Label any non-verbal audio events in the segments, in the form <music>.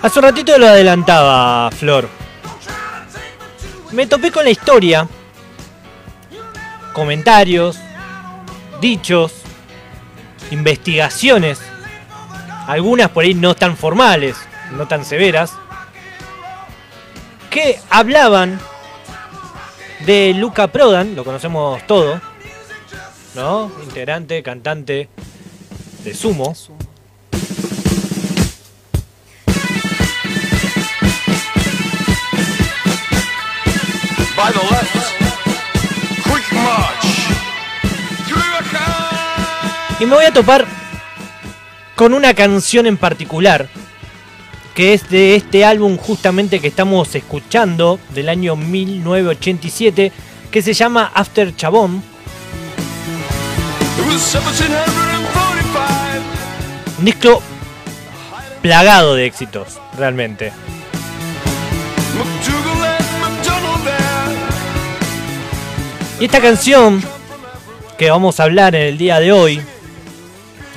Hace un ratito lo adelantaba Flor. Me topé con la historia, comentarios, dichos, investigaciones, algunas por ahí no tan formales, no tan severas, que hablaban de Luca Prodan, lo conocemos todo, ¿no? Integrante, cantante de Sumo. Y me voy a topar con una canción en particular, que es de este álbum justamente que estamos escuchando, del año 1987, que se llama After Chabón. It was 1745. Un disco plagado de éxitos, realmente. Y esta canción que vamos a hablar en el día de hoy,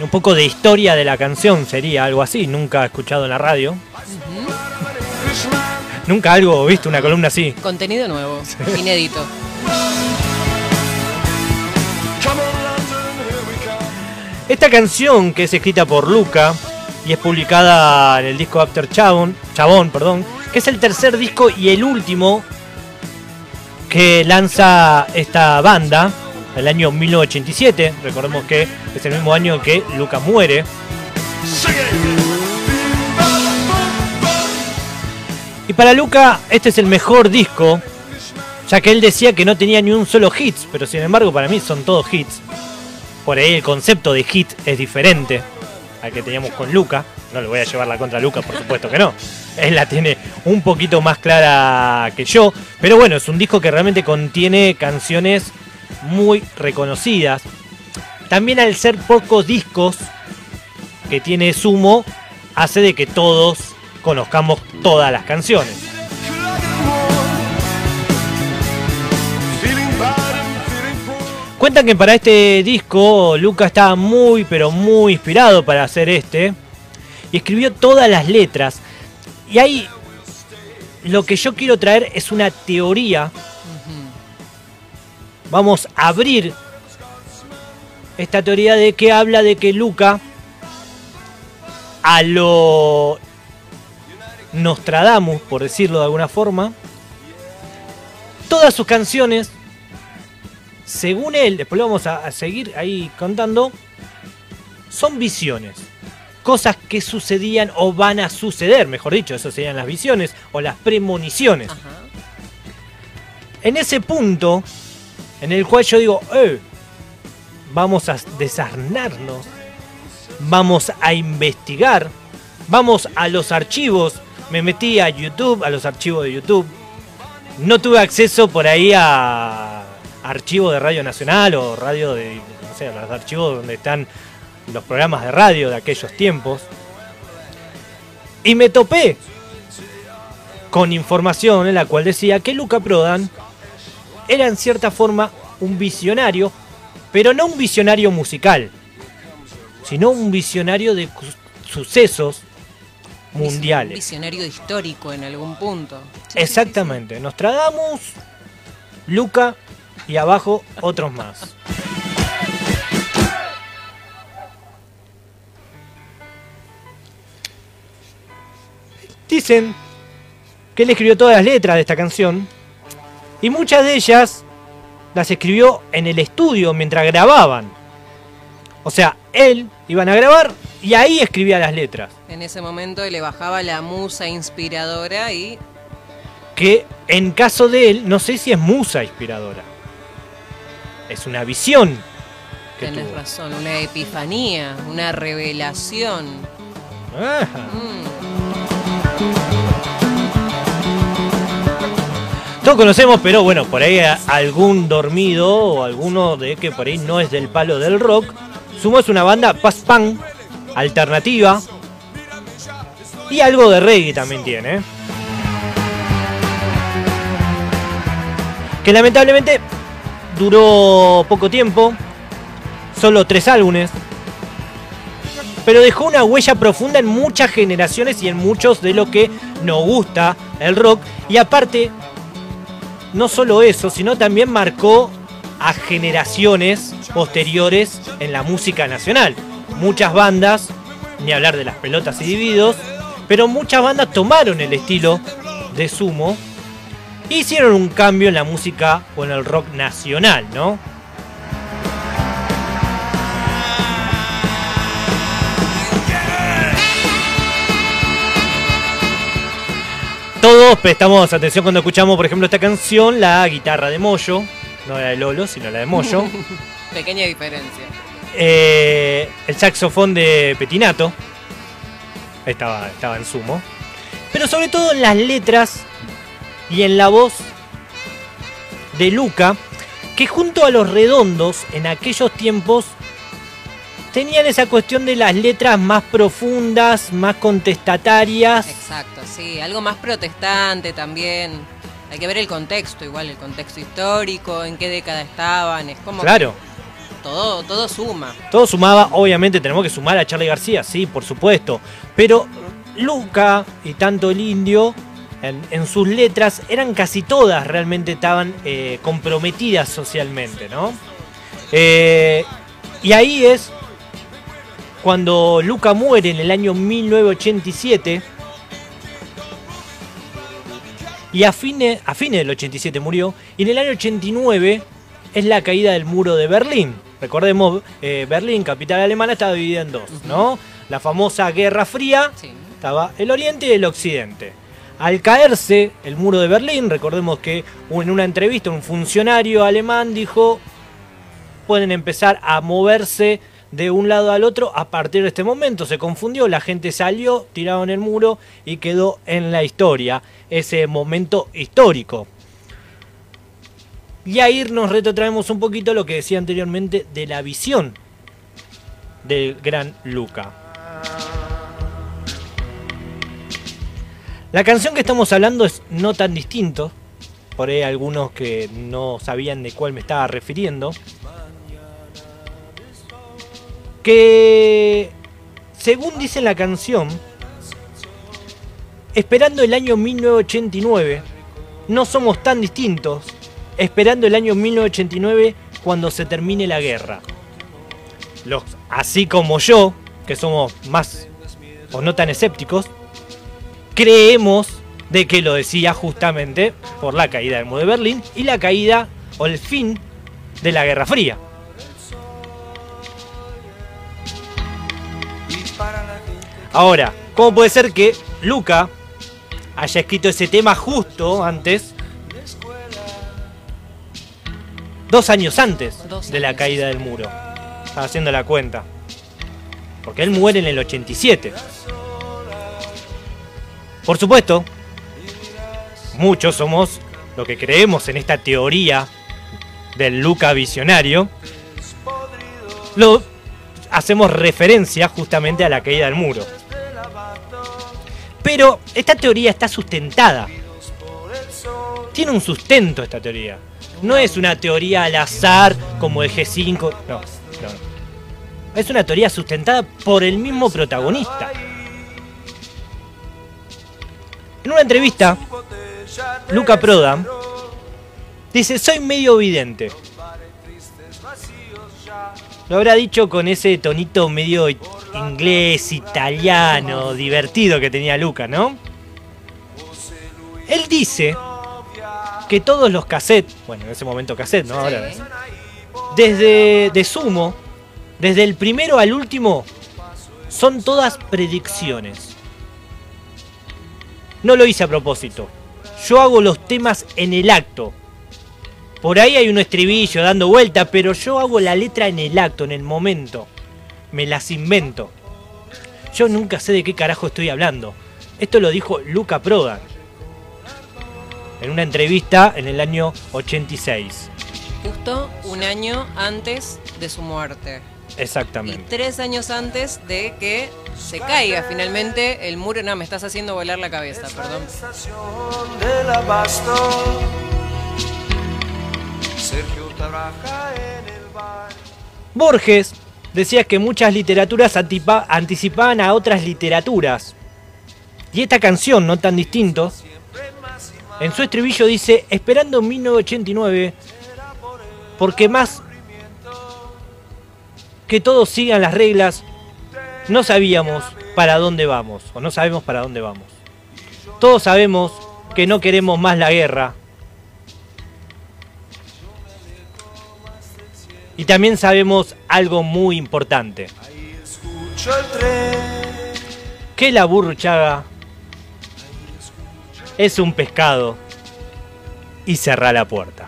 un poco de historia de la canción sería algo así, nunca he escuchado en la radio. Nunca algo, visto una columna así. Contenido nuevo, inédito. Esta canción que es escrita por Luca y es publicada en el disco After Chabón, Chabón, perdón, que es el tercer disco y el último que lanza esta banda, el año 1987. Recordemos que es el mismo año que Luca muere. Y para Luca este es el mejor disco, ya que él decía que no tenía ni un solo hits, pero sin embargo para mí son todos hits. Por ahí el concepto de hit es diferente al que teníamos con Luca. No le voy a llevar la contra a Luca, por supuesto que no. Él la tiene un poquito más clara que yo. Pero bueno, es un disco que realmente contiene canciones muy reconocidas. También al ser pocos discos que tiene Sumo, hace de que todos conozcamos todas las canciones. Cuentan que para este disco Luca estaba muy pero muy inspirado para hacer este y escribió todas las letras. Y ahí lo que yo quiero traer es una teoría. Vamos a abrir esta teoría de que habla de que Luca a lo Nostradamus, por decirlo de alguna forma, todas sus canciones según él, después lo vamos a, a seguir ahí contando, son visiones. Cosas que sucedían o van a suceder, mejor dicho, eso serían las visiones o las premoniciones. Ajá. En ese punto, en el cual yo digo, eh, vamos a desarnarnos, vamos a investigar, vamos a los archivos. Me metí a YouTube, a los archivos de YouTube. No tuve acceso por ahí a archivos de Radio Nacional o radio de, no sé, los archivos donde están los programas de radio de aquellos tiempos. Y me topé con información en la cual decía que Luca Prodan era en cierta forma un visionario, pero no un visionario musical, sino un visionario de sucesos Un mundiales. visionario histórico en algún punto. Exactamente, Nostradamus, Luca y abajo otros más. Dicen que él escribió todas las letras de esta canción y muchas de ellas las escribió en el estudio mientras grababan. O sea, él iban a grabar y ahí escribía las letras. En ese momento le bajaba la musa inspiradora y que en caso de él, no sé si es musa inspiradora. Es una visión que tenés tuvo. razón, una epifanía, una revelación. Mm, Todos conocemos, pero bueno, por ahí algún dormido o alguno de que por ahí no es del palo del rock. Sumo es una banda post-punk, alternativa. Y algo de reggae también tiene. ¿eh? Que lamentablemente duró poco tiempo. Solo tres álbumes. pero dejó una huella profunda en muchas generaciones y en muchos de lo que nos gusta el rock. Y aparte, no solo eso, sino también marcó a generaciones posteriores en la música nacional. Muchas bandas, ni hablar de las pelotas y divididos, pero muchas bandas tomaron el estilo de Sumo e hicieron un cambio en la música o en el rock nacional, ¿no? Todos prestamos atención cuando escuchamos, por ejemplo, esta canción, la guitarra de Moyo, no la de Lolo, sino la de Moyo. <laughs> Pequeña diferencia. Eh, el saxofón de Petinato. Estaba, estaba en sumo. Pero sobre todo en las letras y en la voz de Luca, que junto a los redondos en aquellos tiempos tenían esa cuestión de las letras más profundas, más contestatarias. Exacto, sí. Algo más protestante también. Hay que ver el contexto, igual el contexto histórico, en qué década estaban. Es como Claro, todo, todo suma. todo sumaba, obviamente tenemos que sumar a Charlie García, sí, por supuesto. Pero Luca y tanto el indio, en, en sus letras, eran casi todas realmente estaban eh, comprometidas socialmente, ¿no? Eh, y ahí es cuando Luca muere en el año 1987. Y a fines, a fines del 87 murió. Y en el año 89 es la caída del muro de Berlín. Recordemos, eh, Berlín, capital alemana, estaba dividida en dos, ¿no? La famosa Guerra Fría, Sí. estaba el oriente y el occidente. Al caerse el muro de Berlín, recordemos que en una entrevista un funcionario alemán dijo, pueden empezar a moverse de un lado al otro a partir de este momento. Se confundió, la gente salió, tiraron el muro y quedó en la historia ese momento histórico. Y ahí nos retrotraemos un poquito lo que decía anteriormente de la visión del gran Luca. La canción que estamos hablando es No tan distinto. Por ahí algunos que no sabían de cuál me estaba refiriendo. Que según dice la canción, esperando el año 1989, no somos tan distintos, esperando el año 1989 cuando se termine la guerra. Los, así como yo, que somos más o no tan escépticos, creemos de que lo decía justamente por la caída del muro de Berlín y la caída o el fin de la Guerra Fría. Ahora, ¿cómo puede ser que Luca haya escrito ese tema justo antes, dos años antes de la caída del muro? Estaba haciendo la cuenta. Porque él muere en el 87. Por supuesto, muchos somos lo que creemos en esta teoría del Luca visionario. Lo hacemos referencia justamente a la caída del muro. Pero esta teoría está sustentada. Tiene un sustento esta teoría. No es una teoría al azar como el G5. No, no. Es una teoría sustentada por el mismo protagonista. En una entrevista, Luca Prodan dice, soy medio vidente. Lo habrá dicho con ese tonito medio inglés, italiano, divertido que tenía Luca, ¿no? Él dice que todos los cassettes, bueno, en ese momento cassette, ¿no? Ahora, desde de Sumo, desde el primero al último, son todas predicciones. No lo hice a propósito. Yo hago los temas en el acto. Por ahí hay un estribillo dando vuelta, pero yo hago la letra en el acto, en el momento. Me las invento. Yo nunca sé de qué carajo estoy hablando. Esto lo dijo Luca Prodan. En una entrevista en el año 86. Justo un año antes de su muerte. Y Exactamente. tres años antes de que se caiga finalmente el muro. No, me estás haciendo volar la cabeza, perdón. Borges decías que muchas literaturas anticipaban a otras literaturas. Y esta canción, no tan distinto, en su estribillo dice, esperando 1989, porque más que todos sigan las reglas, no sabíamos para dónde vamos, o no sabemos para dónde vamos. Todos sabemos que no queremos más la guerra. Y también sabemos algo muy importante, que la burruchaga es un pescado y cerrá la puerta.